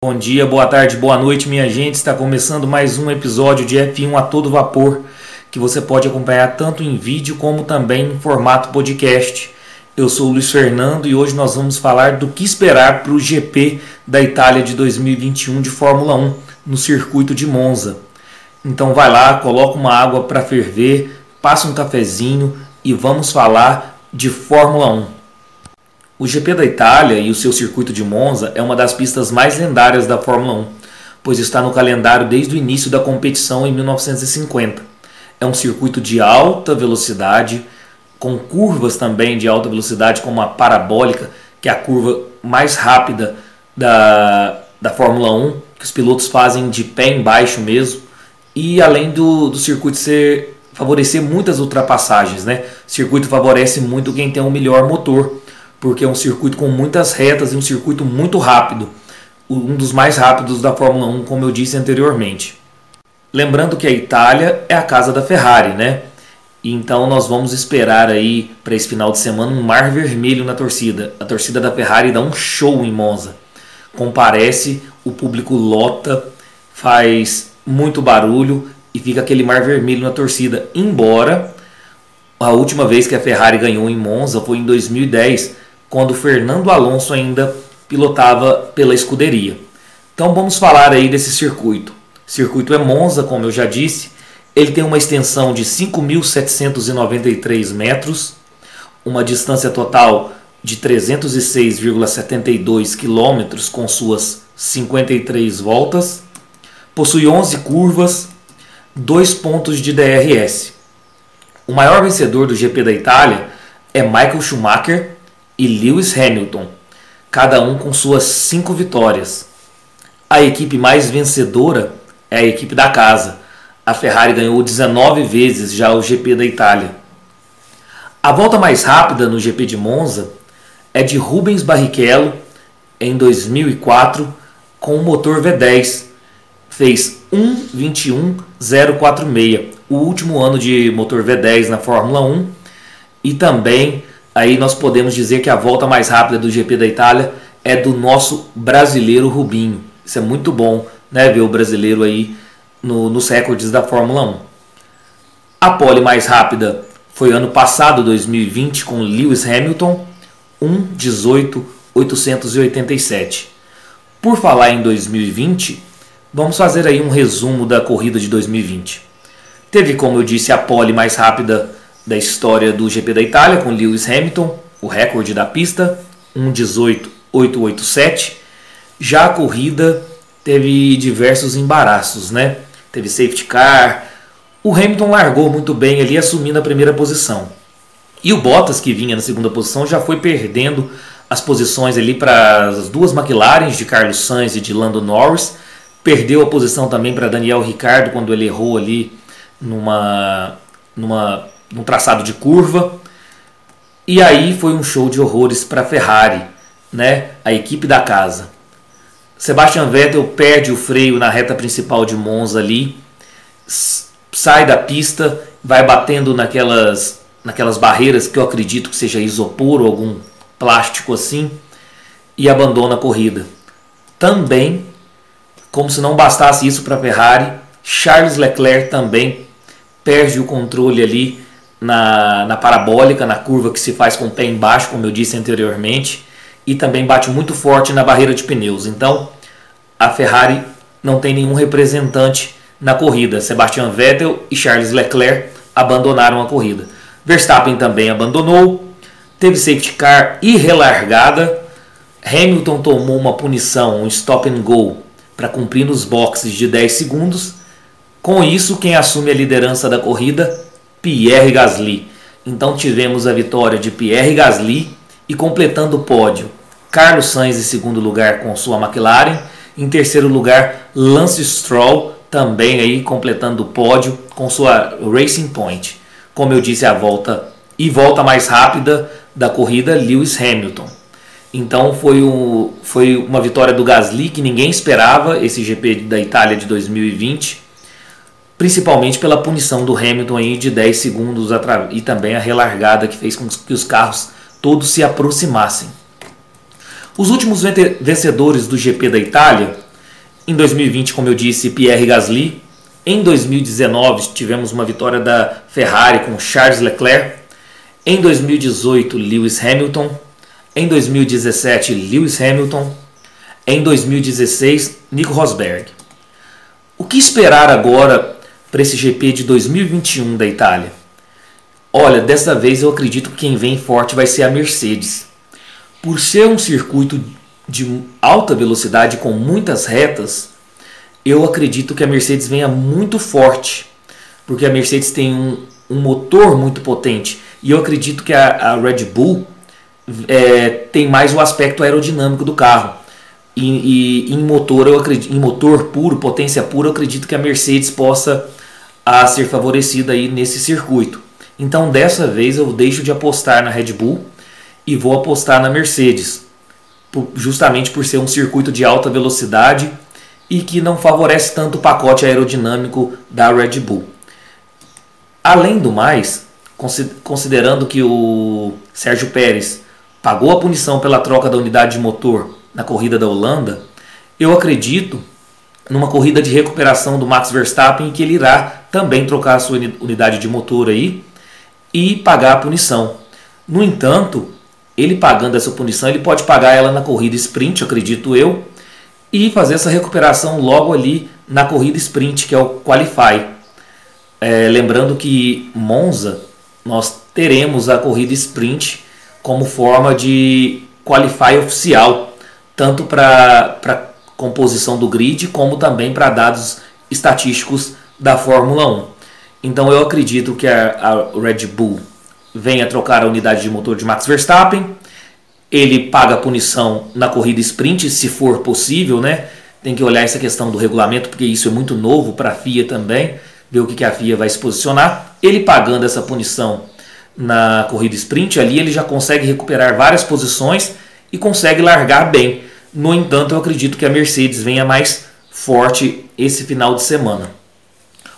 Bom dia, boa tarde, boa noite, minha gente. Está começando mais um episódio de F1 a todo vapor, que você pode acompanhar tanto em vídeo como também em formato podcast. Eu sou o Luiz Fernando e hoje nós vamos falar do que esperar para o GP da Itália de 2021 de Fórmula 1 no circuito de Monza. Então vai lá, coloca uma água para ferver, passa um cafezinho e vamos falar de Fórmula 1. O GP da Itália e o seu circuito de Monza é uma das pistas mais lendárias da Fórmula 1, pois está no calendário desde o início da competição em 1950. É um circuito de alta velocidade, com curvas também de alta velocidade, como a parabólica, que é a curva mais rápida da, da Fórmula 1, que os pilotos fazem de pé embaixo mesmo. E além do, do circuito ser favorecer muitas ultrapassagens, né? O circuito favorece muito quem tem o um melhor motor porque é um circuito com muitas retas e um circuito muito rápido, um dos mais rápidos da Fórmula 1, como eu disse anteriormente. Lembrando que a Itália é a casa da Ferrari, né? Então nós vamos esperar aí para esse final de semana um mar vermelho na torcida. A torcida da Ferrari dá um show em Monza. Comparece, o público lota, faz muito barulho e fica aquele mar vermelho na torcida. Embora a última vez que a Ferrari ganhou em Monza foi em 2010, quando Fernando Alonso ainda pilotava pela escuderia. Então vamos falar aí desse circuito. O circuito é Monza, como eu já disse. Ele tem uma extensão de 5.793 metros, uma distância total de 306,72 quilômetros com suas 53 voltas. Possui 11 curvas, dois pontos de DRS. O maior vencedor do GP da Itália é Michael Schumacher e Lewis Hamilton, cada um com suas cinco vitórias. A equipe mais vencedora é a equipe da casa. A Ferrari ganhou 19 vezes já o GP da Itália. A volta mais rápida no GP de Monza é de Rubens Barrichello em 2004 com o motor V10. Fez 1:21.046, o último ano de motor V10 na Fórmula 1 e também aí nós podemos dizer que a volta mais rápida do GP da Itália é do nosso brasileiro Rubinho. Isso é muito bom, né? Ver o brasileiro aí no, nos recordes da Fórmula 1. A pole mais rápida foi ano passado, 2020, com Lewis Hamilton, 1:18.887. Por falar em 2020, vamos fazer aí um resumo da corrida de 2020. Teve, como eu disse, a pole mais rápida da história do GP da Itália com Lewis Hamilton, o recorde da pista, 1:18.887. Já a corrida teve diversos embaraços, né? Teve safety car. O Hamilton largou muito bem ali, assumindo a primeira posição. E o Bottas, que vinha na segunda posição, já foi perdendo as posições ali para as duas McLarens de Carlos Sainz e de Lando Norris. Perdeu a posição também para Daniel Ricciardo quando ele errou ali numa, numa num traçado de curva. E aí foi um show de horrores para Ferrari, né? A equipe da casa. Sebastian Vettel perde o freio na reta principal de Monza ali, sai da pista, vai batendo naquelas naquelas barreiras que eu acredito que seja isopor ou algum plástico assim e abandona a corrida. Também, como se não bastasse isso para a Ferrari, Charles Leclerc também perde o controle ali na, na parabólica, na curva que se faz com o pé embaixo, como eu disse anteriormente, e também bate muito forte na barreira de pneus. Então, a Ferrari não tem nenhum representante na corrida. Sebastian Vettel e Charles Leclerc abandonaram a corrida. Verstappen também abandonou, teve safety car e relargada. Hamilton tomou uma punição, um stop and go, para cumprir nos boxes de 10 segundos. Com isso, quem assume a liderança da corrida Pierre Gasly. Então tivemos a vitória de Pierre Gasly e completando o pódio, Carlos Sainz em segundo lugar com sua McLaren, em terceiro lugar Lance Stroll também aí completando o pódio com sua Racing Point. Como eu disse, a volta e volta mais rápida da corrida Lewis Hamilton. Então foi, um, foi uma vitória do Gasly que ninguém esperava esse GP da Itália de 2020 principalmente pela punição do Hamilton aí de 10 segundos e também a relargada que fez com que os carros todos se aproximassem. Os últimos vencedores do GP da Itália Em 2020, como eu disse, Pierre Gasly. Em 2019, tivemos uma vitória da Ferrari com Charles Leclerc. Em 2018, Lewis Hamilton. Em 2017, Lewis Hamilton. Em 2016, Nico Rosberg. O que esperar agora para esse GP de 2021 da Itália? Olha, dessa vez eu acredito que quem vem forte vai ser a Mercedes. Por ser um circuito de alta velocidade com muitas retas, eu acredito que a Mercedes venha muito forte, porque a Mercedes tem um, um motor muito potente e eu acredito que a, a Red Bull é, tem mais o aspecto aerodinâmico do carro. E, e, em motor eu acredito, em motor puro, potência pura, eu acredito que a Mercedes possa a ser favorecida aí nesse circuito. Então dessa vez eu deixo de apostar na Red Bull e vou apostar na Mercedes, justamente por ser um circuito de alta velocidade e que não favorece tanto o pacote aerodinâmico da Red Bull. Além do mais, considerando que o Sérgio Pérez pagou a punição pela troca da unidade de motor na corrida da Holanda, eu acredito numa corrida de recuperação do Max Verstappen que ele irá também trocar a sua unidade de motor aí e pagar a punição. No entanto, ele pagando essa punição, ele pode pagar ela na corrida sprint, acredito eu, e fazer essa recuperação logo ali na corrida sprint, que é o Qualify. É, lembrando que Monza, nós teremos a corrida sprint como forma de Qualify oficial, tanto para composição do grid, como também para dados estatísticos da Fórmula 1. Então eu acredito que a, a Red Bull venha trocar a unidade de motor de Max Verstappen. Ele paga a punição na corrida sprint, se for possível, né? Tem que olhar essa questão do regulamento, porque isso é muito novo para a FIA também, ver o que a FIA vai se posicionar. Ele pagando essa punição na corrida sprint, ali ele já consegue recuperar várias posições e consegue largar bem. No entanto, eu acredito que a Mercedes venha mais forte esse final de semana.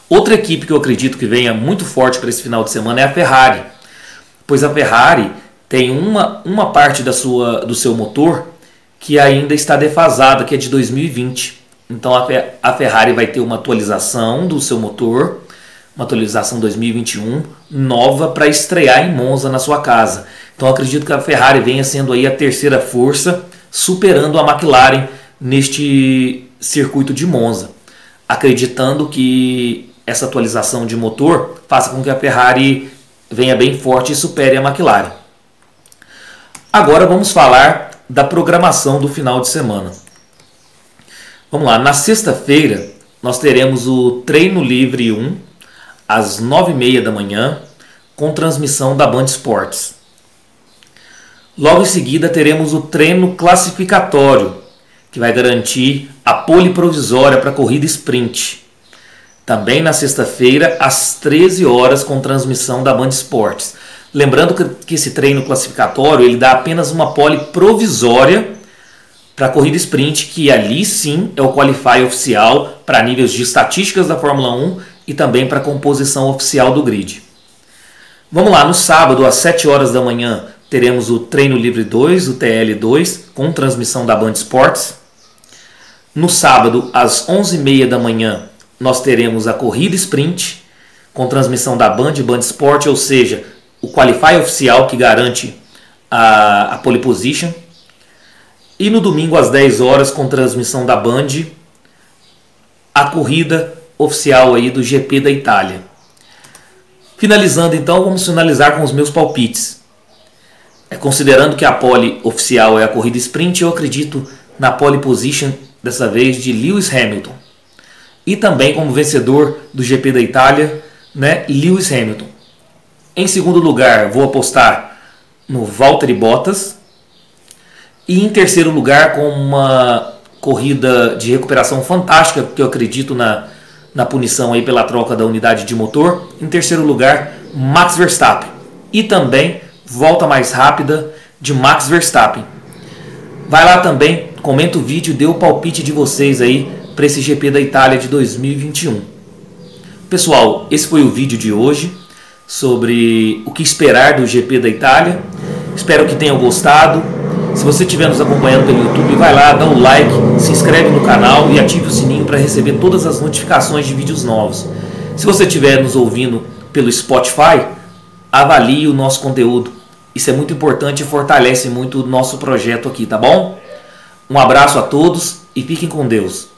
Outra equipe que eu acredito que venha muito forte para esse final de semana é a Ferrari, pois a Ferrari tem uma, uma parte da sua, do seu motor que ainda está defasada, que é de 2020. Então a, a Ferrari vai ter uma atualização do seu motor, uma atualização 2021 nova para estrear em Monza na sua casa. Então acredito que a Ferrari venha sendo aí a terceira força, superando a McLaren neste circuito de Monza, acreditando que essa atualização de motor faça com que a Ferrari venha bem forte e supere a McLaren. Agora vamos falar da programação do final de semana. Vamos lá, na sexta-feira nós teremos o Treino Livre 1 às 9h30 da manhã com transmissão da Band Esportes. Logo em seguida teremos o treino classificatório, que vai garantir a pole provisória para a corrida sprint também na sexta-feira, às 13 horas, com transmissão da Band Esportes. Lembrando que, esse treino classificatório ele dá apenas uma pole provisória para a corrida sprint, que ali sim é o qualify oficial para níveis de estatísticas da Fórmula 1 e também para a composição oficial do grid. Vamos lá, no sábado, às 7 horas da manhã, teremos o Treino Livre 2, o TL2, com transmissão da Band Esportes. No sábado, às 11h30 da manhã, nós teremos a corrida sprint com transmissão da Band Band Sport, ou seja, o qualify oficial que garante a, a pole position. E no domingo às 10 horas com transmissão da Band, a corrida oficial aí do GP da Itália. Finalizando então, vamos finalizar com os meus palpites. É, considerando que a pole oficial é a corrida sprint, eu acredito na pole position dessa vez de Lewis Hamilton e também como vencedor do GP da Itália, né, Lewis Hamilton. Em segundo lugar, vou apostar no Valtteri Bottas. E em terceiro lugar, com uma corrida de recuperação fantástica, porque eu acredito na, na punição aí pela troca da unidade de motor. Em terceiro lugar, Max Verstappen. E também volta mais rápida de Max Verstappen. Vai lá também, comenta o vídeo, dê o palpite de vocês aí para esse GP da Itália de 2021. Pessoal, esse foi o vídeo de hoje sobre o que esperar do GP da Itália. Espero que tenham gostado. Se você estiver nos acompanhando pelo YouTube, vai lá, dá um like, se inscreve no canal e ative o sininho para receber todas as notificações de vídeos novos. Se você estiver nos ouvindo pelo Spotify, avalie o nosso conteúdo. Isso é muito importante e fortalece muito o nosso projeto aqui, tá bom? Um abraço a todos e fiquem com Deus.